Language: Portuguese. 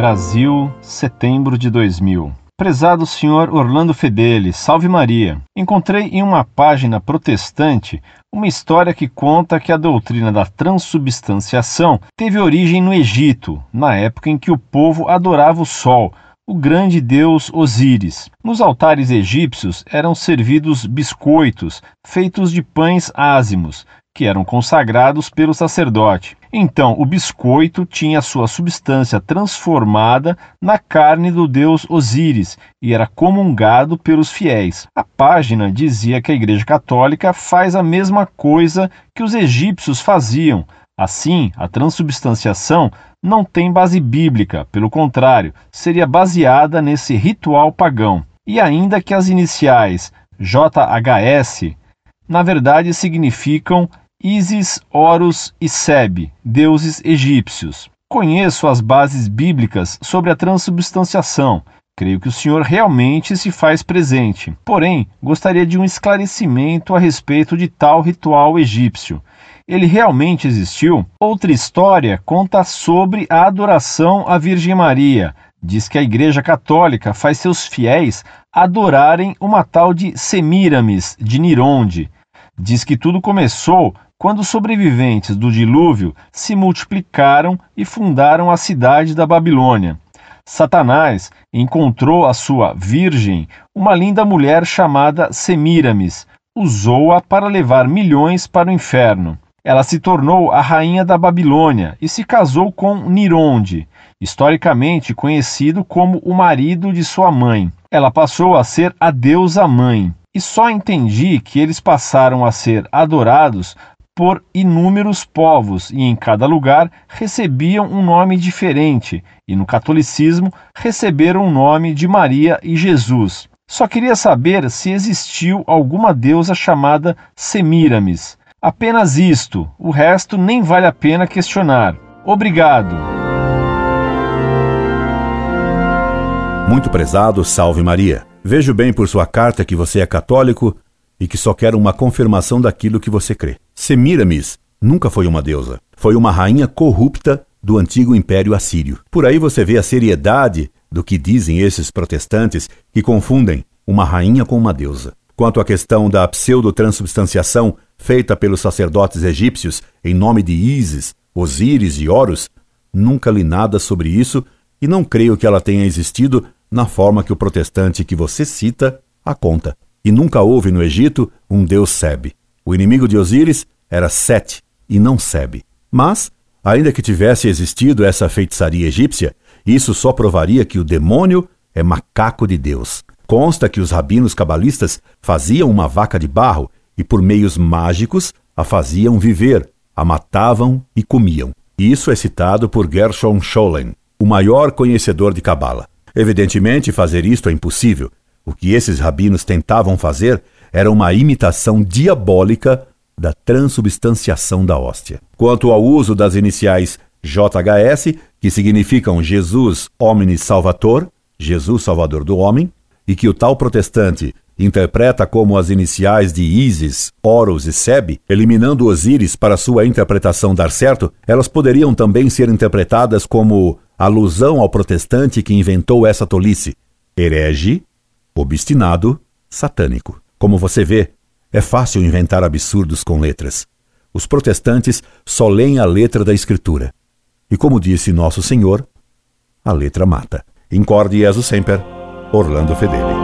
Brasil, setembro de 2000. Prezado senhor Orlando Fedeli, salve Maria. Encontrei em uma página protestante uma história que conta que a doutrina da transubstanciação teve origem no Egito, na época em que o povo adorava o sol, o grande deus Osíris. Nos altares egípcios eram servidos biscoitos feitos de pães ázimos, que eram consagrados pelo sacerdote. Então, o biscoito tinha sua substância transformada na carne do deus Osíris e era comungado pelos fiéis. A página dizia que a Igreja Católica faz a mesma coisa que os egípcios faziam. Assim, a transubstanciação não tem base bíblica, pelo contrário, seria baseada nesse ritual pagão. E ainda que as iniciais JHS na verdade significam Isis, Horus e Seb, deuses egípcios. Conheço as bases bíblicas sobre a transubstanciação. Creio que o Senhor realmente se faz presente. Porém, gostaria de um esclarecimento a respeito de tal ritual egípcio. Ele realmente existiu? Outra história conta sobre a adoração à Virgem Maria. Diz que a Igreja Católica faz seus fiéis adorarem uma tal de Semíramis de Nironde. Diz que tudo começou quando os sobreviventes do dilúvio se multiplicaram e fundaram a cidade da Babilônia. Satanás encontrou a sua virgem, uma linda mulher chamada Semíramis, usou-a para levar milhões para o inferno. Ela se tornou a rainha da Babilônia e se casou com Nironde, historicamente conhecido como o marido de sua mãe. Ela passou a ser a deusa mãe. E só entendi que eles passaram a ser adorados por inúmeros povos e em cada lugar recebiam um nome diferente, e no catolicismo receberam o nome de Maria e Jesus. Só queria saber se existiu alguma deusa chamada Semíramis. Apenas isto, o resto nem vale a pena questionar. Obrigado. Muito prezado, salve Maria. Vejo bem por sua carta que você é católico e que só quer uma confirmação daquilo que você crê. Semiramis nunca foi uma deusa, foi uma rainha corrupta do antigo Império Assírio. Por aí você vê a seriedade do que dizem esses protestantes que confundem uma rainha com uma deusa. Quanto à questão da pseudo-transubstanciação feita pelos sacerdotes egípcios em nome de Ísis, Osíris e Horus, nunca li nada sobre isso e não creio que ela tenha existido na forma que o protestante que você cita a conta. E nunca houve no Egito um deus Seb. O inimigo de Osíris era Sete e não Seb. Mas, ainda que tivesse existido essa feitiçaria egípcia, isso só provaria que o demônio é macaco de Deus. Consta que os rabinos cabalistas faziam uma vaca de barro e, por meios mágicos, a faziam viver, a matavam e comiam. Isso é citado por Gershon Scholem, o maior conhecedor de Cabala. Evidentemente, fazer isto é impossível, o que esses rabinos tentavam fazer era uma imitação diabólica da transubstanciação da hóstia. Quanto ao uso das iniciais JHS, que significam Jesus Homini Salvator, Jesus Salvador do Homem, e que o tal protestante interpreta como as iniciais de Isis, Horus e Seb, eliminando Osíris para sua interpretação dar certo, elas poderiam também ser interpretadas como alusão ao protestante que inventou essa tolice, herege obstinado, satânico. Como você vê, é fácil inventar absurdos com letras. Os protestantes só leem a letra da Escritura. E como disse Nosso Senhor, a letra mata. Incorde Jesus Semper, Orlando Fedeli.